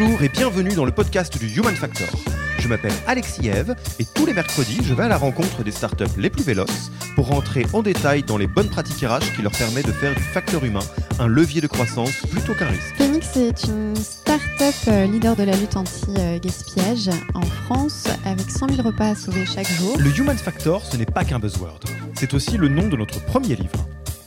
Bonjour et bienvenue dans le podcast du Human Factor. Je m'appelle Alexis Eve et tous les mercredis, je vais à la rencontre des startups les plus véloces pour rentrer en détail dans les bonnes pratiques RH qui leur permettent de faire du facteur humain un levier de croissance plutôt qu'un risque. Phoenix est une start-up euh, leader de la lutte anti-gaspillage en France avec 100 000 repas à sauver chaque jour. Le Human Factor, ce n'est pas qu'un buzzword. C'est aussi le nom de notre premier livre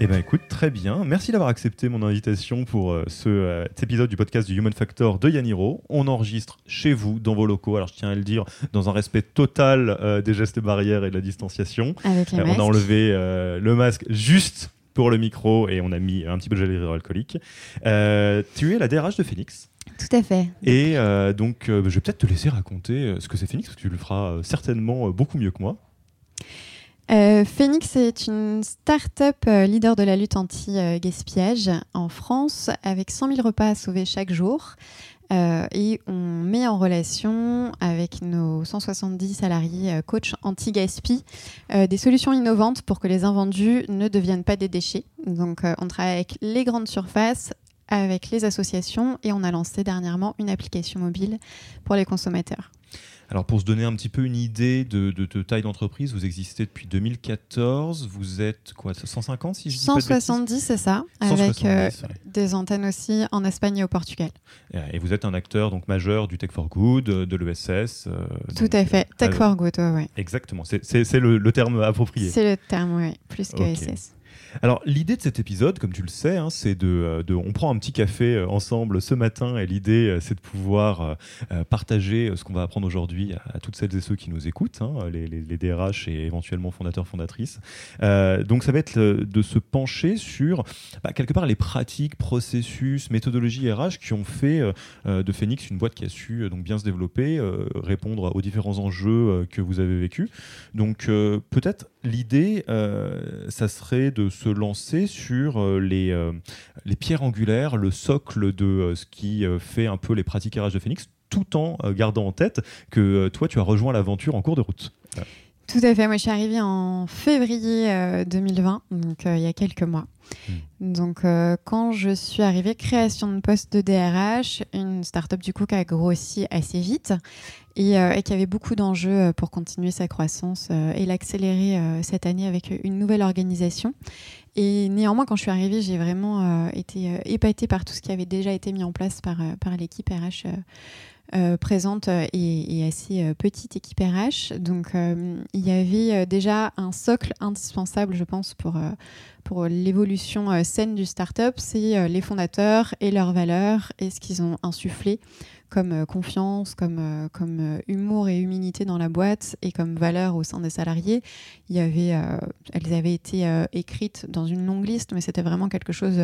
Eh bien, écoute, très bien. Merci d'avoir accepté mon invitation pour euh, ce, euh, cet épisode du podcast du Human Factor de Yaniro. On enregistre chez vous, dans vos locaux. Alors, je tiens à le dire, dans un respect total euh, des gestes barrières et de la distanciation. Avec les on a enlevé le masque juste pour le micro et on a mis un petit peu de gel hydroalcoolique. tu es la DRH de Phoenix. Tout à fait. Et donc, je vais peut-être te laisser raconter ce que c'est Phoenix, parce que tu le feras certainement beaucoup mieux que moi. Euh, Phoenix est une start-up euh, leader de la lutte anti-gaspillage en France avec 100 000 repas à sauver chaque jour. Euh, et on met en relation avec nos 170 salariés coach anti-gaspi des solutions innovantes pour que les invendus ne deviennent pas des déchets. Donc on travaille avec les grandes surfaces, avec les associations et on a lancé dernièrement une application mobile pour les consommateurs. Alors pour se donner un petit peu une idée de, taille d'entreprise, vous existez depuis 2014, vous êtes quoi 150 si je dis 170 c'est ça, avec euh, des antennes aussi en Espagne et au Portugal. Et vous êtes un acteur donc majeur du Tech for Good, de l'ESS. Euh, Tout à fait, Tech for Good, oui. Exactement, c'est le, terme approprié. C'est le terme, oui, plus que ESS. Alors l'idée de cet épisode, comme tu le sais, hein, c'est euh, de, on prend un petit café euh, ensemble ce matin et l'idée euh, c'est de pouvoir partager ce qu'on va apprendre aujourd'hui à, toutes celles et ceux qui nous écoutent, hein, les, DRH et éventuellement fondateurs fondatrices. donc ça va être de se pencher sur bah, quelque part les pratiques, processus, méthodologies RH qui ont fait de Phoenix une boîte qui a su donc bien se développer, répondre aux différents enjeux que vous avez vécus. Donc peut-être l'idée, ça serait de se lancer sur euh, les, euh, les pierres angulaires, le socle de euh, ce qui fait un peu les pratiques RH de Phoenix, tout en gardant en tête que toi, tu as rejoint l'aventure en cours de route. Tout à fait. Moi, je suis arrivée en février 2020, donc il y a quelques mois. Hmm. Donc, quand je suis arrivée, création de poste de DRH, une startup du coup qui a grossi assez vite et, qui avait beaucoup d'enjeux pour continuer sa croissance et l'accélérer cette année avec une nouvelle organisation. Et néanmoins, quand je suis arrivée, j'ai vraiment euh, été euh, épatée par tout ce qui avait déjà été mis en place euh, par l'équipe RH présente et, assez petite équipe RH. Donc, il y avait déjà un socle indispensable, je pense, pour, pour l'évolution saine du startup. C'est les fondateurs et leurs valeurs et ce qu'ils ont insufflé comme euh, confiance, comme, euh, comme euh, humour et humilité dans la boîte et comme valeur au sein des salariés. Il y avait, elles avaient été écrites dans une longue liste, mais c'était vraiment quelque chose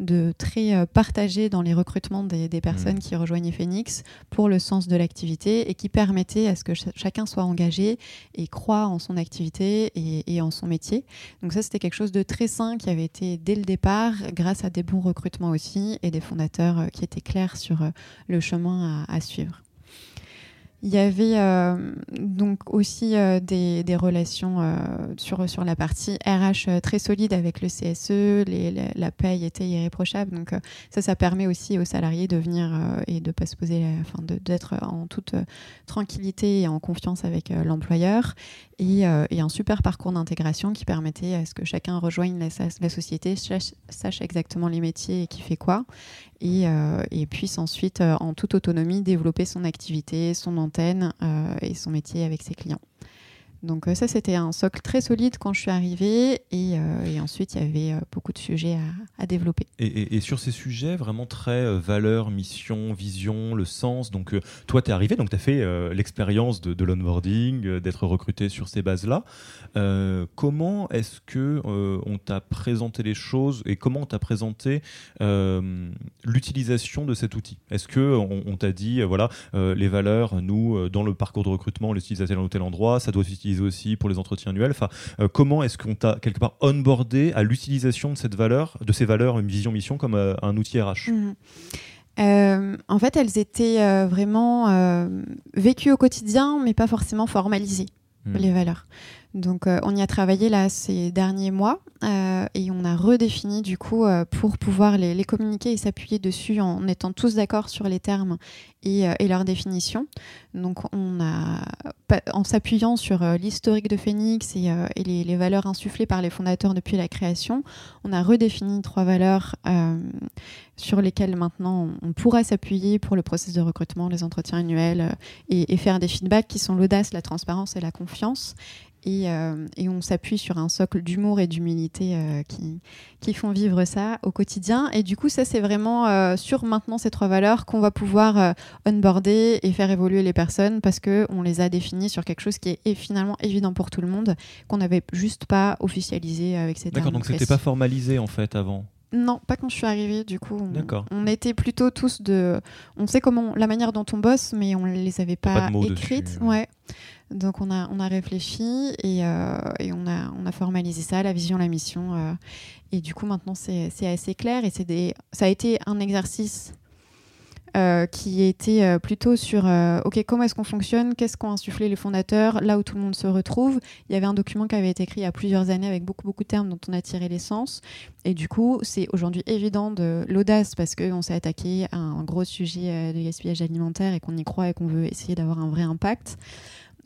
de très partagé dans les recrutements des, des personnes mmh. qui rejoignaient Phoenix pour le sens de l'activité et qui permettait à ce que chacun soit engagé et croit en son activité et, et en son métier. Donc ça, c'était quelque chose de très qui avait été dès le départ grâce à des bons recrutements aussi et des fondateurs qui étaient clairs sur le chemin à, suivre. Il y avait euh, donc aussi euh, des, relations euh, sur, sur la partie RH très solide avec le CSE, les, la, paye était irréprochable. Donc ça, ça permet aussi aux salariés de venir et de pas se poser, enfin d'être en toute tranquillité et en confiance avec l'employeur. Et, et, un super parcours d'intégration qui permettait à ce que chacun rejoigne la, la société, sache, exactement les métiers et qui fait quoi, et, puisse ensuite en toute autonomie développer son activité, son euh, et son métier avec ses clients. Donc euh, ça, c'était un socle très solide quand je suis arrivée. Et, euh, ensuite, il y avait beaucoup de sujets à, développer. Et, sur ces sujets, vraiment très valeur, mission, vision, le sens. Donc toi, tu es arrivé, donc tu as fait l'expérience de, l'onboarding, d'être recruté sur ces bases-là. comment est-ce que on t'a présenté les choses et comment on t'a présenté l'utilisation de cet outil? Est-ce que on, t'a dit, voilà, les valeurs, nous, dans le parcours de recrutement, on les à tel ou tel endroit, ça doit s'utiliser aussi pour les entretiens annuels. Enfin, euh, comment est-ce qu'on t'a quelque part onboardé à l'utilisation de cette valeur, de ces valeurs, une vision mission comme euh, un outil RH mmh. euh, en fait, elles étaient vraiment vécues au quotidien, mais pas forcément formalisées, mmh. les valeurs. Donc on y a travaillé là ces derniers mois et on a redéfini du coup pour pouvoir les, communiquer et s'appuyer dessus en étant tous d'accord sur les termes et, leur définition. Donc on a, en s'appuyant sur l'historique de Phoenix et, les, valeurs insufflées par les fondateurs depuis la création, on a redéfini trois valeurs sur lesquelles maintenant on pourra s'appuyer pour le processus de recrutement, les entretiens annuels et, faire des feedbacks qui sont l'audace, la transparence et la confiance. Euh, et, on s'appuie sur un socle d'humour et d'humilité euh, qui, qui, font vivre ça au quotidien. Et du coup, ça, c'est vraiment euh, sur maintenant ces trois valeurs qu'on va pouvoir onboarder et faire évoluer les personnes parce qu'on les a définies sur quelque chose qui est finalement évident pour tout le monde, qu'on n'avait juste pas officialisé avec ces D'accord, donc c'était pas formalisé en fait avant non, pas quand je suis arrivée. Du coup, on, on, était plutôt tous de. On sait comment la manière dont on bosse, mais on les avait pas, écrites. ouais. Donc on a, on a réfléchi et, euh, et, on, a, on a formalisé ça, la vision, la mission. Euh, et du coup, maintenant, c'est assez clair. Et des, ça a été un exercice euh, qui était plutôt sur OK, comment est-ce qu'on fonctionne? Qu'est-ce qu'ont insufflé les fondateurs? Là où tout le monde se retrouve. Il y avait un document qui avait été écrit il y a plusieurs années avec beaucoup, beaucoup de termes dont on a tiré l'essence. Et du coup, c'est aujourd'hui évident de l'audace parce qu'on s'est attaqué à un gros sujet de gaspillage alimentaire et qu'on y croit et qu'on veut essayer d'avoir un vrai impact.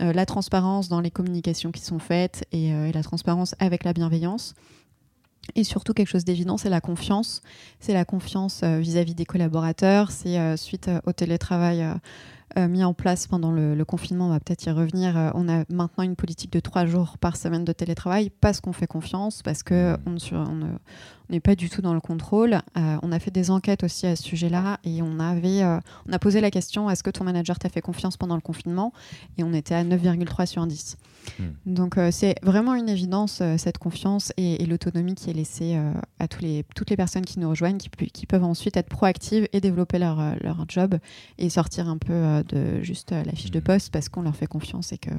Euh, la transparence dans les communications qui sont faites et, euh, la transparence avec la bienveillance. Et surtout, quelque chose d'évident, c'est la confiance. C'est la confiance euh, vis-à-vis des collaborateurs. C'est suite au télétravail mis en place pendant le, confinement, on va peut-être y revenir. on a maintenant une politique de trois jours par semaine de télétravail parce qu'on fait confiance, parce qu'on on, on, n'est pas du tout dans le contrôle. Euh, on a fait des enquêtes aussi à ce sujet-là et on, avait, euh, on a posé la question est-ce que ton manager t'a fait confiance pendant le confinement? Et on était à 9,3 sur 10. Hmm. Donc euh, c'est vraiment une évidence, cette confiance et, l'autonomie qui est laissée à tous les, toutes les personnes qui nous rejoignent, qui, qui peuvent ensuite être proactives et développer leur, leur job et sortir un peu de juste la fiche de hmm. poste parce qu'on leur fait confiance et que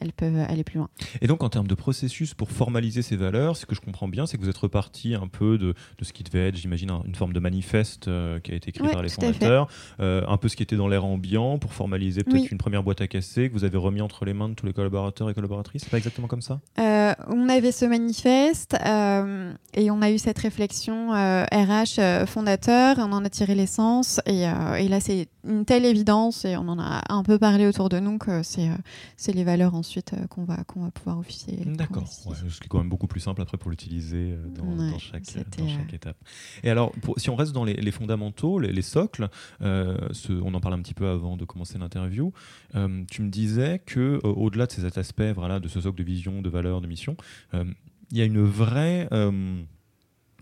elles peuvent aller plus loin. Et donc en termes de processus pour formaliser ces valeurs, ce que je comprends bien, c'est que vous êtes reparti un peu de, de ce qui devait être, j'imagine, une forme de manifeste euh, qui a été écrit par les fondateurs, euh, un peu ce qui était dans l'air ambiant pour formaliser peut-être une première boîte à casser que vous avez remis entre les mains de tous les collaborateurs et collaboratrices. C'est pas exactement comme ça? Euh, On avait ce manifeste et on a eu cette réflexion RH fondateur, on en a tiré l'essence et, et, là c'est une telle évidence et on en a un peu parlé autour de nous que c'est les valeurs en ensuite euh, qu'on va, qu'on va pouvoir officier. D'accord, ce qui est quand même beaucoup plus simple après pour l'utiliser euh, dans, chaque, dans chaque euh, étape. Et alors, pour, si on reste dans les, fondamentaux, les, socles, ce, on en parle un petit peu avant de commencer l'interview, tu me disais que au-delà de ces aspects, voilà, de ce socle de vision, de valeur, de mission, il y a une vraie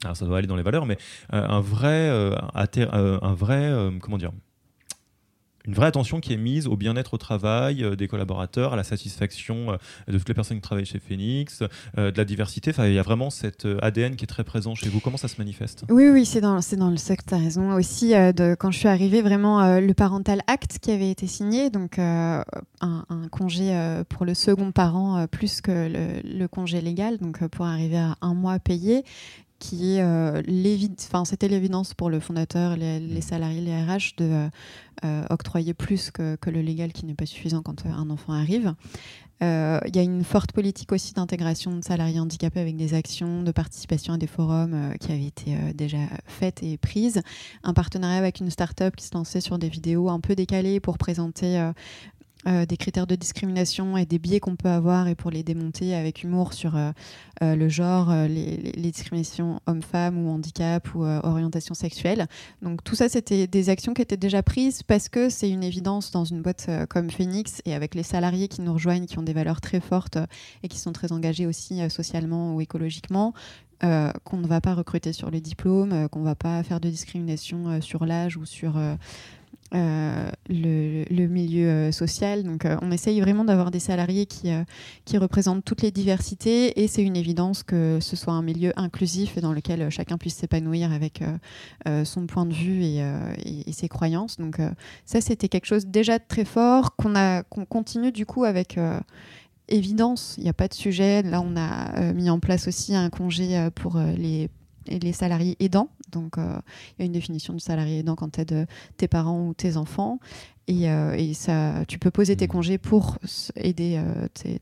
alors ça doit aller dans les valeurs, mais un vrai, un vrai, comment dire, une vraie attention qui est mise au bien-être au travail euh, des collaborateurs, à la satisfaction euh, de toutes les personnes qui travaillent chez Phoenix, euh, de la diversité. Enfin, il y a vraiment cet ADN qui est très présent chez vous. Comment ça se manifeste? Oui, oui, c'est dans, le secteur. Tu as raison. Aussi, quand je suis arrivée, vraiment le Parental Act qui avait été signé, donc un, congé pour le second parent plus que le, le congé légal, donc pour arriver à un mois payé qui est enfin c'était l'évidence pour le fondateur, les, les, mm. salariés, les RH de octroyer plus que, que, le légal qui n'est pas suffisant quand un enfant arrive. Euh, il y a une forte politique aussi d'intégration de salariés handicapés avec des actions de participation à des forums euh, qui avaient été euh, déjà faites et prises. Un partenariat avec une start-up qui se lançait sur des vidéos un peu décalées pour présenter euh, des critères de discrimination et des biais qu'on peut avoir et pour les démonter avec humour sur euh, euh, le genre, les, les, discriminations hommes-femmes ou handicap ou orientation sexuelle. Donc tout ça, c'était des actions qui étaient déjà prises parce que c'est une évidence dans une boîte comme Phoenix et avec les salariés qui nous rejoignent, qui ont des valeurs très fortes et qui sont très engagés aussi socialement ou écologiquement. Qu'on ne va pas recruter sur les diplômes, qu'on ne va pas faire de discrimination sur l'âge ou sur euh, le, milieu euh, social. Donc, euh, on essaye vraiment d'avoir des salariés qui, qui représentent toutes les diversités et c'est une évidence que ce soit un milieu inclusif dans lequel chacun puisse s'épanouir avec son point de vue et, et, ses croyances. Donc, ça, c'était quelque chose déjà de très fort qu'on qu'on continue du coup avec évidence. Il n'y a pas de sujet. Là, on a mis en place aussi un congé pour les les salariés aidants. Donc, euh, il y a une définition de salarié aidant quand tu aides tes parents ou tes enfants. Et, euh, et, ça, tu peux poser tes mmh. congés pour aider euh,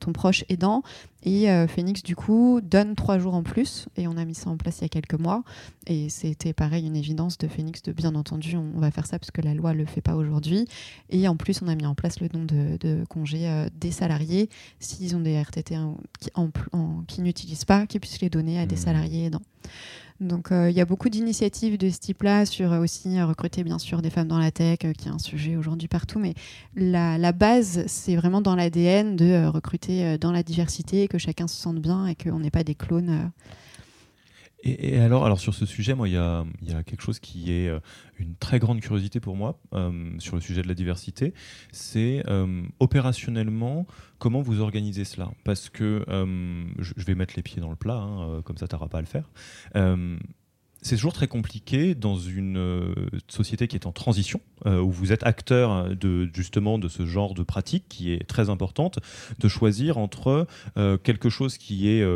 ton, proche aidant. Et Phoenix, du coup, donne trois jours en plus. Et on a mis ça en place il y a quelques mois. Et c'était pareil, une évidence de Phoenix de bien entendu, on, va faire ça parce que la loi ne le fait pas aujourd'hui. Et en plus, on a mis en place le don de, congés des salariés, s'ils ont des RTT qui, qui n'utilisent pas, qu'ils puissent les donner à des mmh. salariés aidants. Donc euh, il y a beaucoup d'initiatives de ce type-là sur euh, aussi euh, recruter bien sûr des femmes dans la tech, qui est un sujet aujourd'hui partout, mais la, base, c'est vraiment dans l'ADN de recruter dans la diversité, que chacun se sente bien et qu'on n'est pas des clones. Et, alors, alors sur ce sujet, moi, il y a, quelque chose qui est une très grande curiosité pour moi sur le sujet de la diversité. C'est opérationnellement comment vous organisez cela? Parce que je, vais mettre les pieds dans le plat, hein, comme ça, tu pas à le faire c'est toujours très compliqué dans une euh, société qui est en transition, euh, où vous êtes acteur de, justement de ce genre de pratique qui est très importante, de choisir entre euh, quelque chose qui est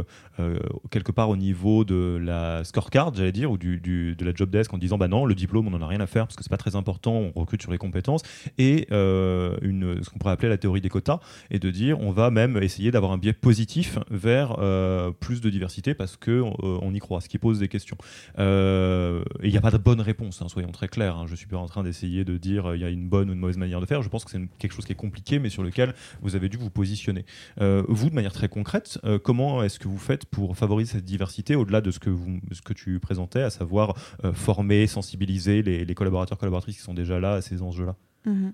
quelque part au niveau de la scorecard, j'allais dire, ou du, de la job desk en disant bah non, le diplôme, on n'en a rien à faire parce que c'est pas très important, on recrute sur les compétences, et une, ce qu'on pourrait appeler la théorie des quotas, et de dire on va même essayer d'avoir un biais positif vers plus de diversité parce qu'on on y croit, ce qui pose des questions. Euh, il n'y a pas de bonne réponse, hein, soyons très clairs. Hein. Je ne suis pas en train d'essayer de dire euh, il y a une bonne ou une mauvaise manière de faire. Je pense que c'est quelque chose qui est compliqué, mais sur lequel vous avez dû vous positionner. Euh, vous, de manière très concrète, comment est-ce que vous faites pour favoriser cette diversité au-delà de ce que, tu présentais, à savoir former, sensibiliser les, collaborateurs, collaboratrices qui sont déjà là à ces enjeux-là? Mhm.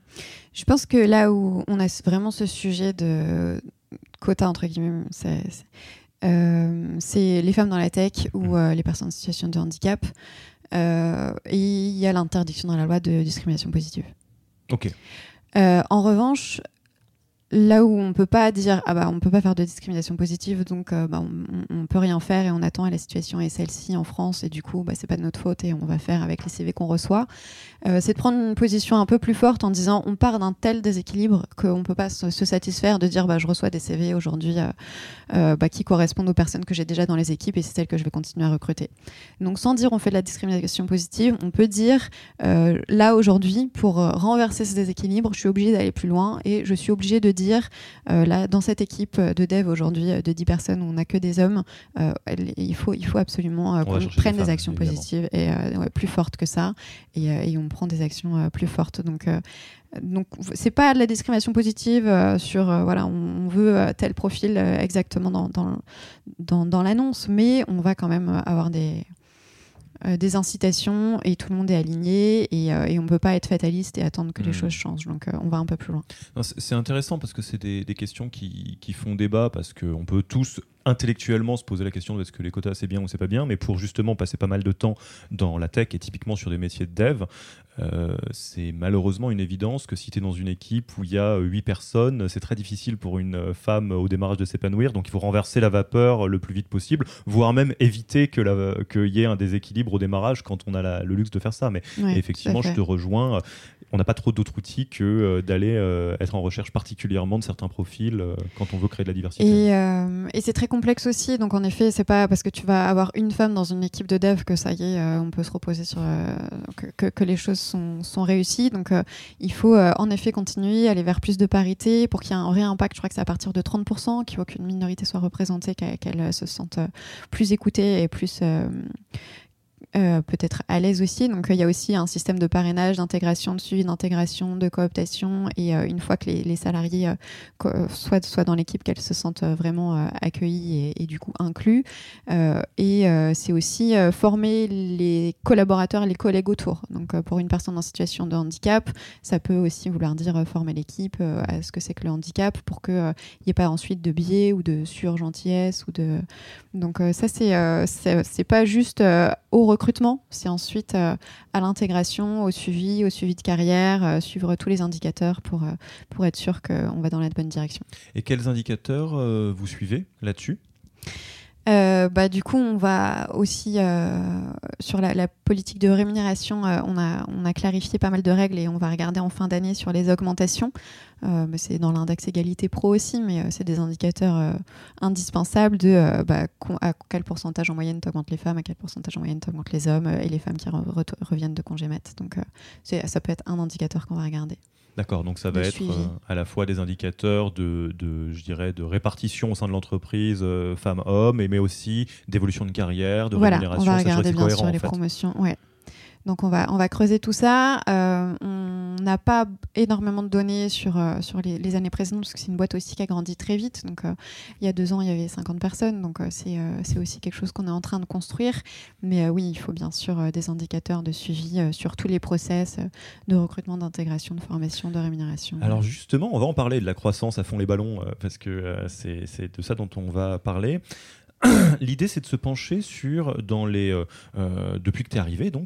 Je pense que là où on a vraiment ce sujet de quota, entre guillemets, c'est euh, c'est les femmes dans la tech ou mmh. euh, les personnes en situation de handicap. Euh, et il y a l'interdiction dans la loi de discrimination positive. Ok. en revanche, là où on peut pas dire ah bah on peut pas faire de discrimination positive donc euh, bah, on, on, peut rien faire et on attend et la situation est celle-ci en France et du coup bah, c'est pas de notre faute et on va faire avec les CV qu'on reçoit. Euh, c'est de prendre une position un peu plus forte en disant on part d'un tel déséquilibre qu'on peut pas se, satisfaire de dire bah je reçois des CV aujourd'hui euh, bah, qui correspondent aux personnes que j'ai déjà dans les équipes et c'est celles que je vais continuer à recruter. Donc sans dire on fait de la discrimination positive on peut dire là aujourd'hui pour renverser ce déséquilibre je suis obligé d'aller plus loin et je suis obligé de dire, euh, là, dans cette équipe de dev aujourd'hui euh, de 10 personnes où on n'a que des hommes, euh, il, faut, il faut absolument qu'on prenne des, actions positives et plus fortes que ça. Et, on prend des actions plus fortes. Donc, donc c'est pas de la discrimination positive sur voilà on, veut tel profil exactement dans, dans, dans, dans l'annonce, mais on va quand même avoir des euh, des incitations et tout le monde est aligné et, euh, on ne peut pas être fataliste et attendre que les hmm. choses changent. Donc euh, on va un peu plus loin. C'est intéressant parce que c'est des, questions qui, qui, font débat parce qu'on peut tous intellectuellement se poser la question de est-ce que les quotas c'est bien ou c'est pas bien, mais pour justement passer pas mal de temps dans la tech et typiquement sur des métiers de dev, euh, c'est malheureusement une évidence que si tu es dans une équipe où il y a 8 personnes, c'est très difficile pour une femme au démarrage de s'épanouir, donc il faut renverser la vapeur le plus vite possible, voire même éviter qu'il y ait un déséquilibre au démarrage quand on a le luxe de faire ça. Mais effectivement, je te rejoins, on n'a pas trop d'autres outils que euh, d'aller euh, être en recherche particulièrement de certains profils quand on veut créer de la diversité. Et, et c'est très complexe aussi. Donc en effet, c'est pas parce que tu vas avoir une femme dans une équipe de dev que ça y est, on peut se reposer sur que, que, les choses sont, sont réussies. Donc il faut en effet continuer, aller vers plus de parité pour qu'il y ait un vrai impact. Je crois que c'est à partir de 30%, qu'il faut qu'une minorité soit représentée, qu'elle se sente plus écoutée et plus euh, peut-être à l'aise aussi. Donc, euh, il y a aussi un système de parrainage, d'intégration, de suivi d'intégration, de cooptation. Et euh, une fois que les, salariés soient, soient dans l'équipe, qu'elles se sentent vraiment accueillies et, du coup inclus. et c'est aussi former les collaborateurs et les collègues autour. Donc, pour une personne en situation de handicap, ça peut aussi vouloir dire former l'équipe à ce que c'est que le handicap pour qu'il n'y ait pas ensuite de biais ou de surgentillesse. Ou de... Donc, ça, c'est c'est pas juste au recrutement, c'est ensuite euh, à l'intégration, au suivi, au suivi de carrière, euh, suivre tous les indicateurs pour, euh, pour être sûr qu'on va dans la bonne direction. Et quels indicateurs vous suivez là-dessus? Euh, bah, du coup, on va aussi euh, sur la, politique de rémunération, euh, on, a, on a clarifié pas mal de règles et on va regarder en fin d'année sur les augmentations. c'est dans l'index égalité pro aussi, mais c'est des indicateurs indispensables de bah, à quel pourcentage en moyenne augmentent les femmes, à quel pourcentage en moyenne augmentent les hommes et les femmes qui reviennent de congé mat. Donc ça peut être un indicateur qu'on va regarder. D'accord, donc ça va être euh, à la fois des indicateurs de, de, je dirais, de répartition au sein de l'entreprise euh, femmes-hommes, mais aussi d'évolution de carrière, de voilà, rémunération. On va regarder bien sûr les promotions. Ouais. Donc on va, on va creuser tout ça. Euh, on n'a pas énormément de données sur, euh, sur les, années précédentes parce que c'est une boîte aussi qui a grandi très vite. Donc euh, il y a deux ans, il y avait 50 personnes. Donc c'est aussi quelque chose qu'on est en train de construire. Mais oui, il faut bien sûr des indicateurs de suivi sur tous les process de recrutement, d'intégration, de formation, de rémunération. Alors justement, on va en parler de la croissance à fond les ballons parce que c'est de ça dont on va parler. L'idée, c'est de se pencher sur, dans les, depuis que tu es arrivé, donc,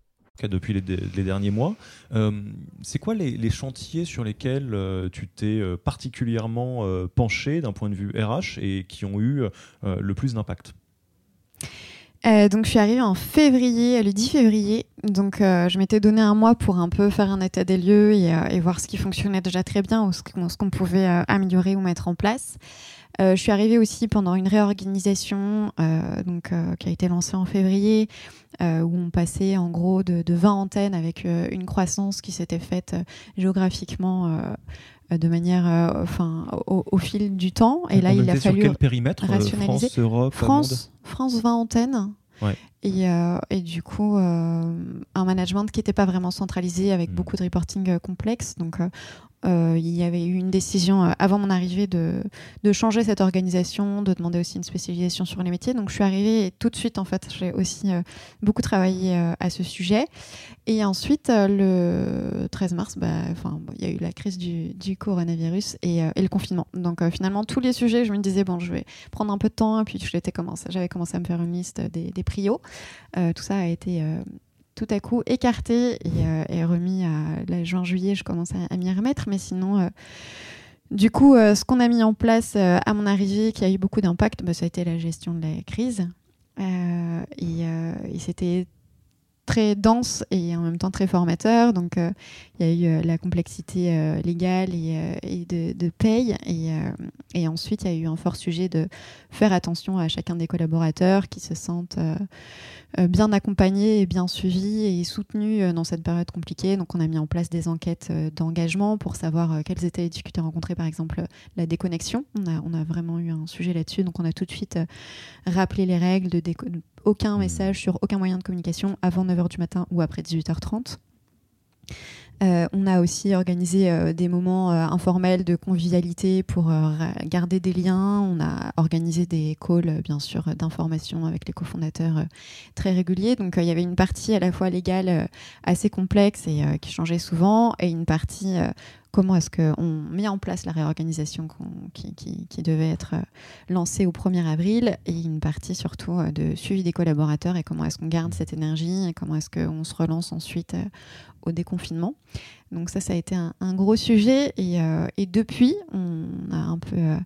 depuis les, derniers mois. Euh, c'est quoi les, chantiers sur lesquels euh, tu t'es euh, particulièrement penché d'un point de vue RH et qui ont eu le plus d'impact? Donc je suis arrivée en février, le 10 février. Donc je m'étais donné un mois pour un peu faire un état des lieux et, voir ce qui fonctionnait déjà très bien ou ce qu'on pouvait améliorer ou mettre en place. Je suis arrivée aussi pendant une réorganisation donc, qui a été lancée en février, euh, où on passait en gros de, 20 antennes avec euh, une croissance qui s'était faite euh, géographiquement de manière, enfin, au, fil du temps. Et là, il a fallu quel périmètre rationaliser. France, Europe, France, France 20 antennes. Et, et, du coup, un management qui n'était pas vraiment centralisé avec hmm. beaucoup de reporting complexe. Donc, euh, il y avait eu une décision euh, avant mon arrivée de, de, changer cette organisation, de demander aussi une spécialisation sur les métiers. Donc je suis arrivée et tout de suite, en fait, j'ai aussi euh, beaucoup travaillé à ce sujet. Et ensuite, le 13 mars, bah, il y a eu la crise du, coronavirus et, et, le confinement. Donc finalement, tous les sujets, je me disais, bon, je vais prendre un peu de temps. Et puis j'avais commencé, commencé à me faire une liste des, des prios. tout ça a été tout à coup écarté et, euh, remis à la juin-juillet, je commence à, m'y remettre. Mais sinon, euh, du coup, euh, ce qu'on a mis en place à mon arrivée, qui a eu beaucoup d'impact, bah, ça a été la gestion de la crise. et, c'était très dense et en même temps très formateur. Donc, il y a eu la complexité légale et, de, paye. Et, ensuite, il y a eu un fort sujet de faire attention à chacun des collaborateurs qui se sentent euh, bien accompagné et bien suivi et soutenu euh, dans cette période compliquée. Donc on a mis en place des enquêtes euh, d'engagement pour savoir quelles étaient les difficultés rencontrées, par exemple la déconnexion. On a, on a vraiment eu un sujet là-dessus, donc on a tout de suite rappelé les règles de aucun mmh. message sur aucun moyen de communication avant 9h du matin ou après 18h30. Euh, on a aussi organisé euh, des moments euh, informels de convivialité pour garder des liens. On a organisé des calls, bien sûr, d'information avec les cofondateurs très réguliers. Donc il y avait une partie à la fois légale assez complexe et qui changeait souvent, et une partie comment est-ce qu'on met en place la réorganisation qui, devait être lancée au 1er avril et une partie surtout de suivi des collaborateurs et comment est-ce qu'on garde cette énergie et comment est-ce qu'on se relance ensuite au déconfinement. Donc ça, ça a été un, gros sujet et, depuis, on a un peu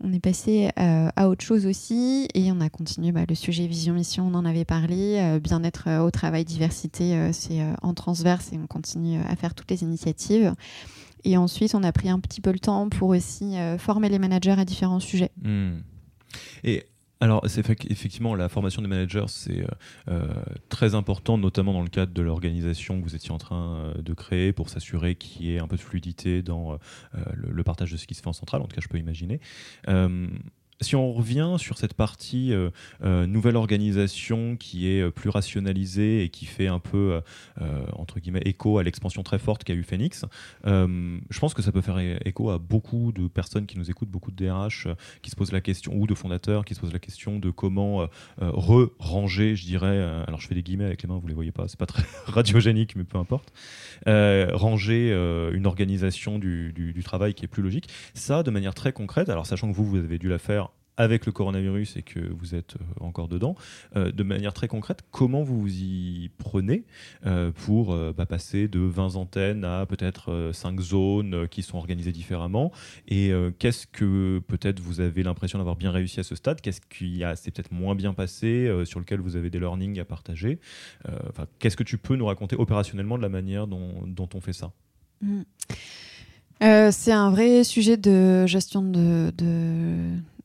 on est passé euh, à autre chose aussi et on a continué bah, le sujet vision-mission, on en avait parlé. Euh, bien-être euh, au travail, diversité, c'est en transverse et on continue à faire toutes les initiatives. Et ensuite, on a pris un petit peu le temps pour aussi former les managers à différents sujets. Hmm. Et alors, effectivement la formation des managers, c'est euh, euh, très important, notamment dans le cadre de l'organisation que vous étiez en train euh, de créer pour s'assurer qu'il y ait un peu de fluidité dans le, partage de ce qui se fait en centrale. En tout cas, je peux imaginer si on revient sur cette partie euh, euh, nouvelle organisation qui est euh, plus rationalisée et qui fait un peu entre guillemets écho à l'expansion très forte qu'a eu Phoenix, je pense que ça peut faire écho à beaucoup de personnes qui nous écoutent, beaucoup de DRH qui se posent la question ou de fondateurs qui se posent la question de comment re-ranger, je dirais. alors je fais des guillemets avec les mains, vous les voyez pas, c'est pas très radiogénique, mais peu importe. ranger une organisation du travail qui est plus logique. Ça, de manière très concrète. Alors sachant que vous, vous avez dû la faire avec le coronavirus et que vous êtes euh, encore dedans, euh, de manière très concrète, comment vous vous y prenez euh, pour bah, passer de 20 antennes à peut-être 5 zones qui sont organisées différemment? Et qu'est-ce que peut-être vous avez l'impression d'avoir bien réussi à ce stade? Qu'est-ce qui s'est peut-être moins bien passé, sur lequel vous avez des learnings à partager? Qu'est-ce que tu peux nous raconter opérationnellement de la manière dont, on fait ça? Mmh. c'est un vrai sujet de gestion de,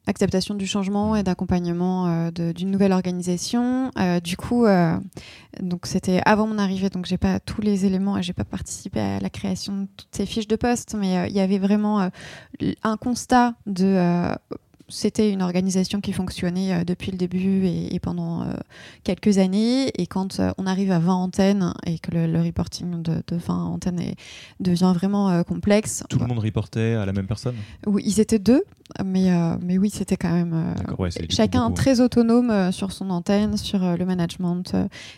acceptation du changement et d'accompagnement euh, d'une nouvelle organisation. Euh, du coup, euh, c'était avant mon arrivée, donc j'ai pas tous les éléments et j'ai pas participé à la création de toutes ces fiches de poste, mais il y avait vraiment un constat de c'était une organisation qui fonctionnait euh, depuis le début et, pendant euh, quelques années. Et quand euh, on arrive à 20 antennes et que le, reporting de, 20 antennes devient vraiment complexe. Tout le monde reportait à la même personne? Oui, ils étaient deux, mais, mais oui, c'était quand même chacun très autonome sur son antenne, sur le management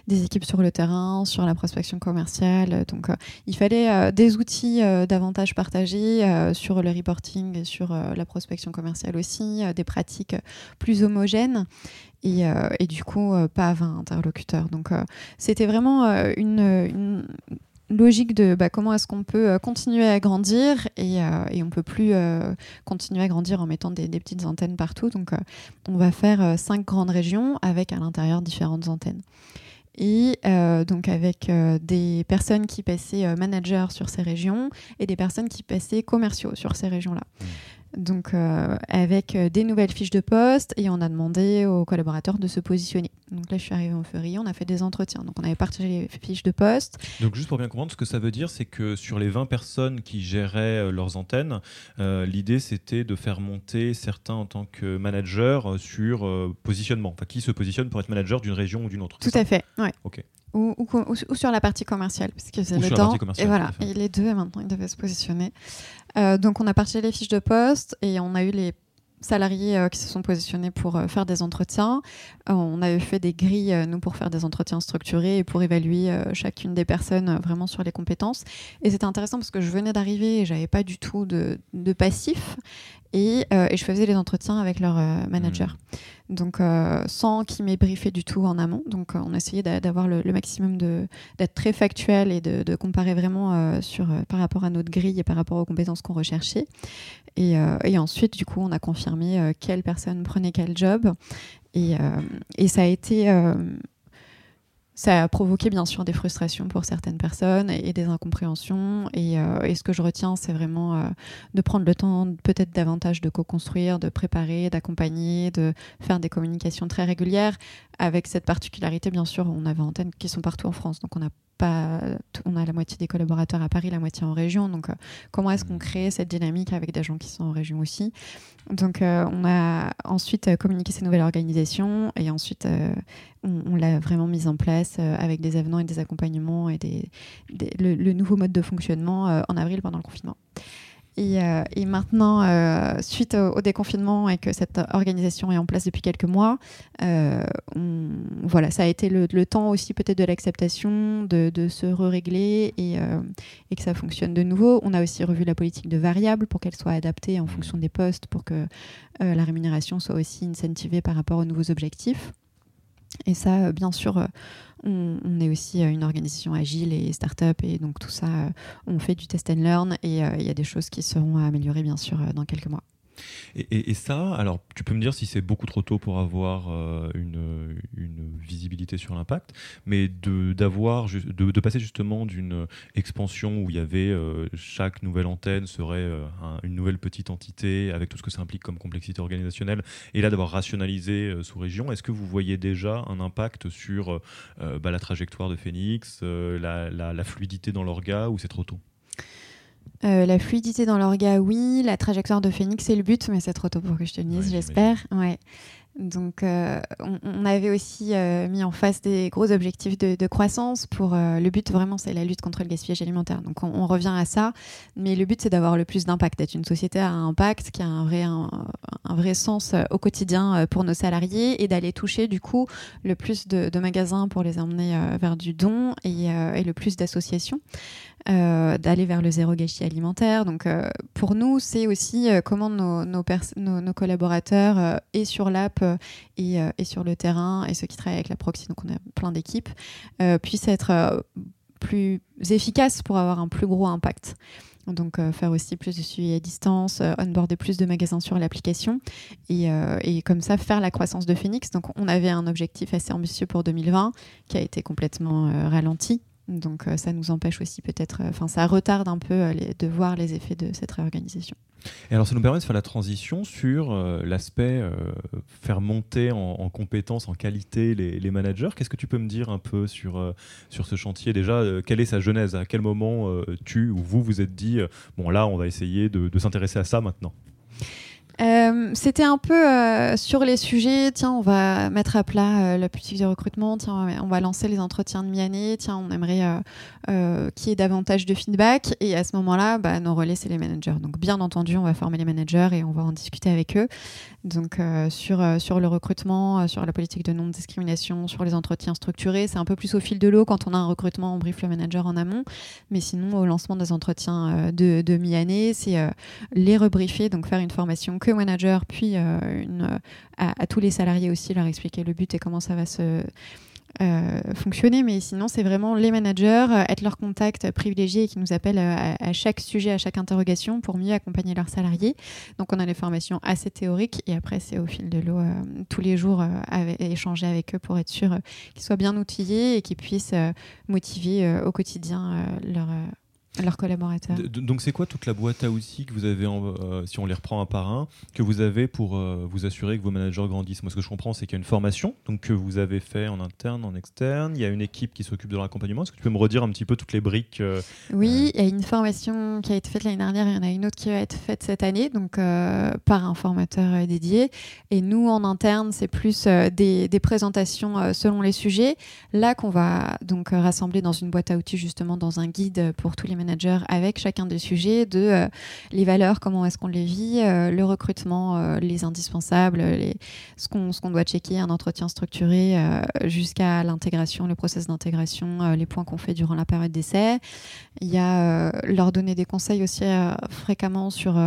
des équipes sur le terrain, sur la prospection commerciale. Donc il fallait des outils davantage partagés sur le reporting et sur la prospection commerciale aussi euh, des pratiques plus homogènes et, euh, du coup euh, pas 20 interlocuteurs. Donc c'était vraiment une, logique de bah, comment est-ce qu'on peut continuer à grandir et, on peut plus continuer à grandir en mettant des, petites antennes partout. Donc on va faire cinq grandes régions avec à l'intérieur différentes antennes et donc avec des personnes qui passaient managers sur ces régions et des personnes qui passaient commerciaux sur ces régions-là. Donc euh, avec euh, des nouvelles fiches de poste et on a demandé aux collaborateurs de se positionner. Donc là, je suis arrivée en février, on a fait des entretiens. Donc on avait partagé les fiches de poste. Donc juste pour bien comprendre, ce que ça veut dire, c'est que sur les 20 personnes qui géraient euh, leurs antennes, l'idée c'était de faire monter certains en tant que manager sur positionnement, enfin qui se positionne pour être manager d'une région ou d'une autre. Tout à fait, ouais. Ok ou, sur la partie commerciale, parce que c'est le temps. Et voilà, et les deux, maintenant, ils devaient se positionner. Euh, donc, on a partagé les fiches de poste et on a eu les salariés euh, qui se sont positionnés pour euh, faire des entretiens. on avait fait des grilles, nous, pour faire des entretiens structurés et pour évaluer chacune des personnes vraiment sur les compétences. Et c'était intéressant parce que je venais d'arriver et j'avais pas du tout de, de passif. Et, et, je faisais les entretiens avec leur manager. Mmh donc euh, sans qu'il m'ait briefé du tout en amont. Donc euh, on essayait d'avoir le, maximum d'être très factuel et de, comparer vraiment euh, sur, par rapport à notre grille et par rapport aux compétences qu'on recherchait. Et, et, ensuite, du coup, on a confirmé quelle personne prenait quel job. Et, et ça a été ça a provoqué bien sûr des frustrations pour certaines personnes et, des incompréhensions. Euh, et, ce que je retiens, c'est vraiment euh, de prendre le temps peut-être davantage de co-construire, de préparer, d'accompagner, de faire des communications très régulières. Avec cette particularité, bien sûr, on avait antennes qui sont partout en France, donc on a pas, on a la moitié des collaborateurs à Paris, la moitié en région. Donc, euh, comment est-ce qu'on crée cette dynamique avec des gens qui sont en région aussi? Donc, euh, on a ensuite euh, communiqué ces nouvelles organisations et ensuite, on, l'a vraiment mise en place avec des avenants et des accompagnements et des, le, nouveau mode de fonctionnement en avril pendant le confinement. Et, et maintenant, suite au, déconfinement et que cette organisation est en place depuis quelques mois, voilà, ça a été le, temps aussi peut-être de l'acceptation, de, de, se régler et, et, que ça fonctionne de nouveau. On a aussi revu la politique de variables pour qu'elle soit adaptée en fonction des postes, pour que la rémunération soit aussi incentivée par rapport aux nouveaux objectifs. Et ça, bien sûr, on, est aussi euh, une organisation agile et start-up et donc tout ça, euh, on fait du test and learn et euh, il y a des choses qui seront améliorées bien sûr dans quelques mois. Et, ça, alors tu peux me dire si c'est beaucoup trop tôt pour avoir euh, une, visibilité sur l'impact, mais de, d'avoir, de, passer justement d'une expansion où il y avait euh, chaque nouvelle antenne serait euh, une nouvelle petite entité avec tout ce que ça implique comme complexité organisationnelle, et là d'avoir rationalisé sous région, est-ce que vous voyez déjà un impact sur bah, la trajectoire de Phoenix, la, la fluidité dans l'orga, ou c'est trop tôt? Euh, la fluidité dans l'orga, oui. La trajectoire de Phoenix, c'est le but, mais c'est trop tôt pour que je te le dise, j'espère. Ouais. Donc, euh, on, avait aussi euh, mis en face des gros objectifs de, croissance. Pour le but, vraiment, c'est la lutte contre le gaspillage alimentaire. Donc, on, revient à ça. Mais le but, c'est d'avoir le plus d'impact, d'être une société à impact, qui a un vrai, un, vrai sens au quotidien pour nos salariés et d'aller toucher, du coup, le plus de, magasins pour les emmener vers du don et, et le plus d'associations. Euh, d'aller vers le zéro gâchis alimentaire. Donc euh, pour nous, c'est aussi euh, comment nos, collaborateurs et sur l'app et, sur le terrain et ceux qui travaillent avec la proxy, donc on a plein d'équipes, puissent être plus efficaces pour avoir un plus gros impact. Donc faire aussi plus de suivi à distance, onboarder plus de magasins sur l'application et, et, comme ça faire la croissance de Phoenix. Donc on avait un objectif assez ambitieux pour 2020 qui a été complètement ralenti donc euh, ça nous empêche aussi peut-être, euh, enfin ça retarde un peu euh, de voir les effets de cette réorganisation. Et alors ça nous permet de faire la transition sur l'aspect faire monter en, compétences, en qualité les, managers. Qu'est-ce que tu peux me dire un peu sur, sur ce chantier? Déjà, quelle est sa genèse? À quel moment tu ou vous vous êtes dit, bon là on va essayer de s'intéresser à ça maintenant? Euh, c'était un peu euh, sur les sujets, tiens, on va mettre à plat euh, la politique de recrutement, tiens, on va lancer les entretiens de mi-année, tiens, on aimerait qu'il y ait davantage de feedback. Et à ce moment-là, bah, nos relais, c'est les managers. Donc, bien entendu, on va former les managers et on va en discuter avec eux. Donc, sur, sur le recrutement, sur la politique de non-discrimination, sur les entretiens structurés, c'est un peu plus au fil de l'eau. Quand on a un recrutement, on brief le manager en amont. Mais sinon, au lancement des entretiens de, de mi-année, c'est les rebriefer, donc faire une formation que manager, puis euh, une, à, tous les salariés aussi, leur expliquer le but et comment ça va se euh, fonctionner. Mais sinon, c'est vraiment les managers, euh, être leur contact privilégié et qui nous appellent à, chaque sujet, à chaque interrogation pour mieux accompagner leurs salariés. Donc, on a des formations assez théoriques et après, c'est au fil de l'eau tous les jours échanger avec eux pour être sûr qu'ils soient bien outillés et qu'ils puissent motiver au quotidien leur leurs collaborateurs. donc c'est quoi toute la boîte à outils que vous avez, euh, si on les reprend un par un, que vous avez pour euh, vous assurer que vos managers grandissent? Moi ce que je comprends c'est qu'il y a une formation donc, que vous avez fait en interne, en externe, il y a une équipe qui s'occupe de l'accompagnement. Est-ce que tu peux me redire un petit peu toutes les briques euh, Oui, il y a une formation qui a été faite l'année dernière, il y en a une autre qui va être faite cette année, donc par un formateur dédié. Et nous en interne c'est plus des, des, présentations selon les sujets. Là qu'on va donc rassembler dans une boîte à outils justement dans un guide pour tous les managers avec chacun des sujets de euh, les valeurs, comment est-ce qu'on les vit, euh, le recrutement, euh, les indispensables, les, ce qu'on doit checker, un entretien structuré jusqu'à l'intégration, le process d'intégration, les points qu'on fait durant la période d'essai. Il y a leur donner des conseils aussi fréquemment sur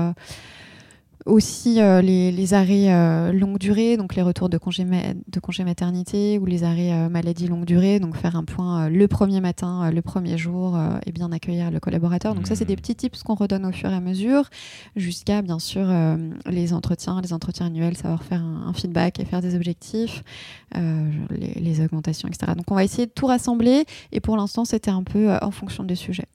aussi euh, les, arrêts euh, longue durée, donc les retours de congé, de congé maternité ou les arrêts euh, maladie longue durée, donc faire un point le premier matin, le premier jour et bien accueillir le collaborateur. Donc ça, c'est des mmh. petits tips qu'on redonne au fur et à mesure, jusqu'à bien sûr les entretiens, les entretiens annuels, savoir faire un, feedback et faire des objectifs, les, les, augmentations, etc. Donc on va essayer de tout rassembler et pour l'instant, c'était un peu en fonction des sujets.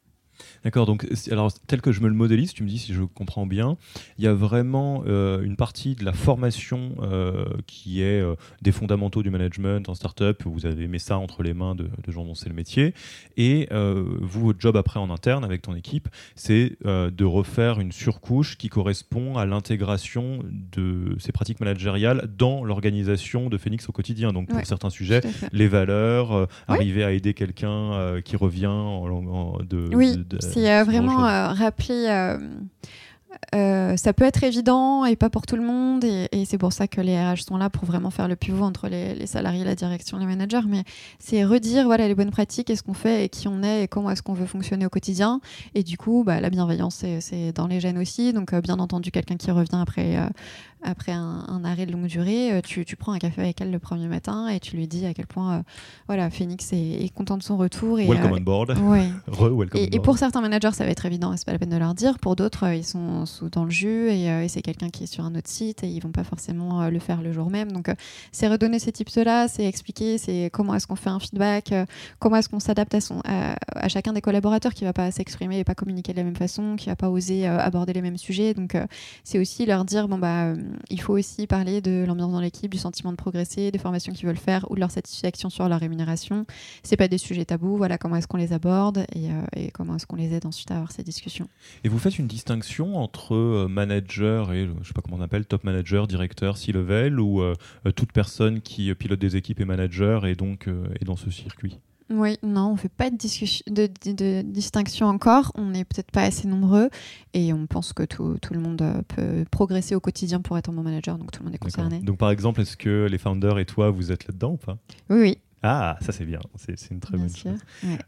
D'accord, donc alors tel que je me le modélise, tu me dis si je comprends bien, il y a vraiment euh, une partie de la formation euh, qui est euh, des fondamentaux du management en startup, vous avez mis ça entre les mains de, gens dont c'est le métier, et vous, votre job après en interne avec ton équipe, c'est de refaire une surcouche qui correspond à l'intégration de ces pratiques managériales dans l'organisation de Phoenix au quotidien. Donc pour certains sujets, les valeurs, arriver à aider quelqu'un qui revient en, de, oui. C'est euh, vraiment euh, rappeler euh, ça peut être évident et pas pour tout le monde, et, c'est pour ça que les RH sont là pour vraiment faire le pivot entre les, salariés, la direction, les managers. Mais c'est redire voilà les bonnes pratiques, et ce qu'on fait, et qui on est, et comment est-ce qu'on veut fonctionner au quotidien. Et du coup, bah, la bienveillance, c'est dans les gènes aussi. Donc, euh, bien entendu, quelqu'un qui revient après euh, après un, arrêt de longue durée, tu, prends un café avec elle le premier matin et tu lui dis à quel point voilà, Phoenix est, content de son retour. Et, welcome euh, on board. et, pour certains managers, ça va être évident, c'est pas la peine de leur dire. Pour d'autres, ils sont dans le jus et, c'est quelqu'un qui est sur un autre site et ils vont pas forcément le faire le jour même. Donc, c'est redonner ces tips-là, c'est expliquer, c'est comment est-ce qu'on fait un feedback, comment est-ce qu'on s'adapte à, à, chacun des collaborateurs qui va pas s'exprimer et pas communiquer de la même façon, qui va pas oser aborder les mêmes sujets. Donc, c'est aussi leur dire bon bah il faut aussi parler de l'ambiance dans l'équipe, du sentiment de progresser, des formations qu'ils veulent faire ou de leur satisfaction sur leur rémunération. C'est pas des sujets tabous. Voilà comment est-ce qu'on les aborde et, euh, comment est-ce qu'on les aide ensuite à avoir ces discussions. Et vous faites une distinction entre euh, manager et je sais pas comment on appelle top manager, directeur, C-level ou euh, toute personne qui pilote des équipes et manager et donc est dans ce circuit? Oui, non, on ne fait pas de, de, distinction encore. On n'est peut-être pas assez nombreux et on pense que tout, le monde euh, peut progresser au quotidien pour être un bon manager, donc tout le monde est concerné. Donc par exemple, est-ce que les founders et toi, vous êtes là-dedans ou pas? Oui, oui. Ah, ça c'est bien, c'est une très bonne chose.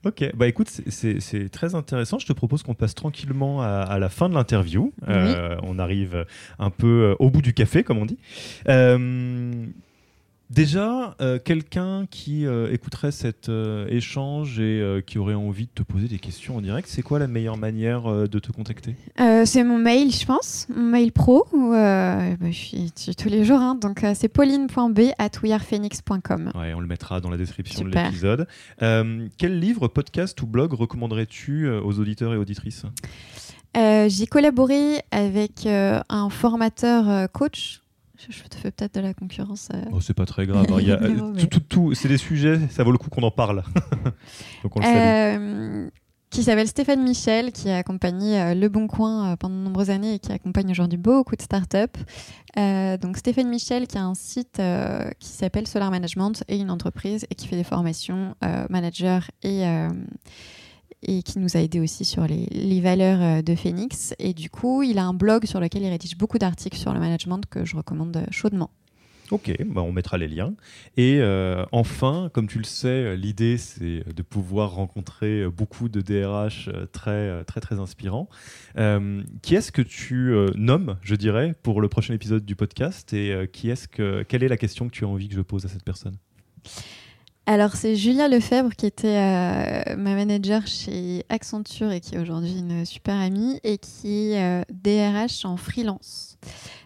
Ok, bah écoute, c'est très intéressant. Je te propose qu'on passe tranquillement à, la fin de l'interview. Euh, on arrive un peu euh, au bout du café, comme on dit. Déjà, euh, quelqu'un qui euh, écouterait cet euh, échange et qui aurait envie de te poser des questions en direct, c'est quoi la meilleure manière de te contacter? C'est mon mail, je pense, mon mail pro, où bah, je, suis, tous les jours. Hein. donc c'est pauline.b at. Ouais, on le mettra dans la description de l'épisode. quel livre, podcast ou blog recommanderais-tu aux auditeurs et auditrices? J'ai collaboré avec un formateur coach je te fais peut-être de la concurrence. Euh. Oh, c'est pas très grave. Hein. Il y a, tout, tout, c'est des sujets, ça vaut le coup qu'on en parle. Donc on le euh, qui s'appelle Stéphane Michel, qui a accompagné euh, Le Bon Coin pendant de nombreuses années et qui accompagne aujourd'hui beaucoup de startups. donc Stéphane Michel, qui a un site qui s'appelle Solar Management et une entreprise et qui fait des formations manager et et qui nous a aidé aussi sur les, valeurs euh, de Phoenix. Et du coup, il a un blog sur lequel il rédige beaucoup d'articles sur le management que je recommande chaudement. Ok, bah on mettra les liens. Et euh, enfin, comme tu le sais, l'idée c'est de pouvoir rencontrer beaucoup de DRH très très très inspirants. Euh, qui est-ce que tu nommes, je dirais, pour le prochain épisode du podcast? Et qui est-ce que quelle est la question que tu as envie que je pose à cette personne? Alors, c'est Julia Lefebvre qui était euh, ma manager chez Accenture et qui est aujourd'hui une super amie et qui est DRH euh, en freelance.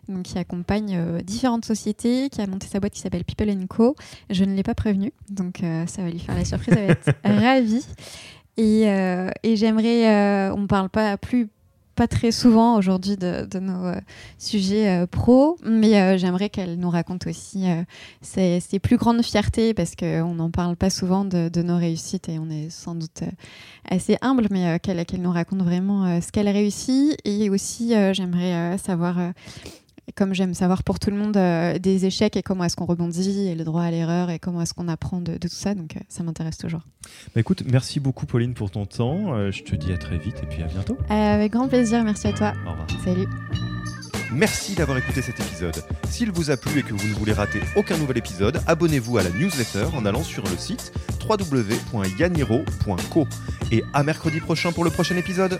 Donc, qui accompagne euh, différentes sociétés, qui a monté sa boîte qui s'appelle People Co. Je ne l'ai pas prévenue, donc ça va lui faire la surprise, elle va être ravie. Et, et j'aimerais, on ne parle pas plus pas très souvent aujourd'hui de, nos euh, sujets euh, pro, mais euh, j'aimerais qu'elle nous raconte aussi ses, plus grandes fiertés parce qu'on n'en parle pas souvent de, nos réussites et on est sans doute assez humble, mais qu'elle nous raconte vraiment ce qu'elle réussit. Et aussi j'aimerais savoir comme j'aime savoir pour tout le monde des échecs et comment est-ce qu'on rebondit et le droit à l'erreur et comment est-ce qu'on apprend de, tout ça. Donc ça m'intéresse toujours. Bah écoute, merci beaucoup Pauline pour ton temps. je te dis à très vite et puis à bientôt. avec grand plaisir, merci à toi. Au revoir. Salut. Merci d'avoir écouté cet épisode. S'il vous a plu et que vous ne voulez rater aucun nouvel épisode, abonnez-vous à la newsletter en allant sur le site www.yaniro.co. Et à mercredi prochain pour le prochain épisode.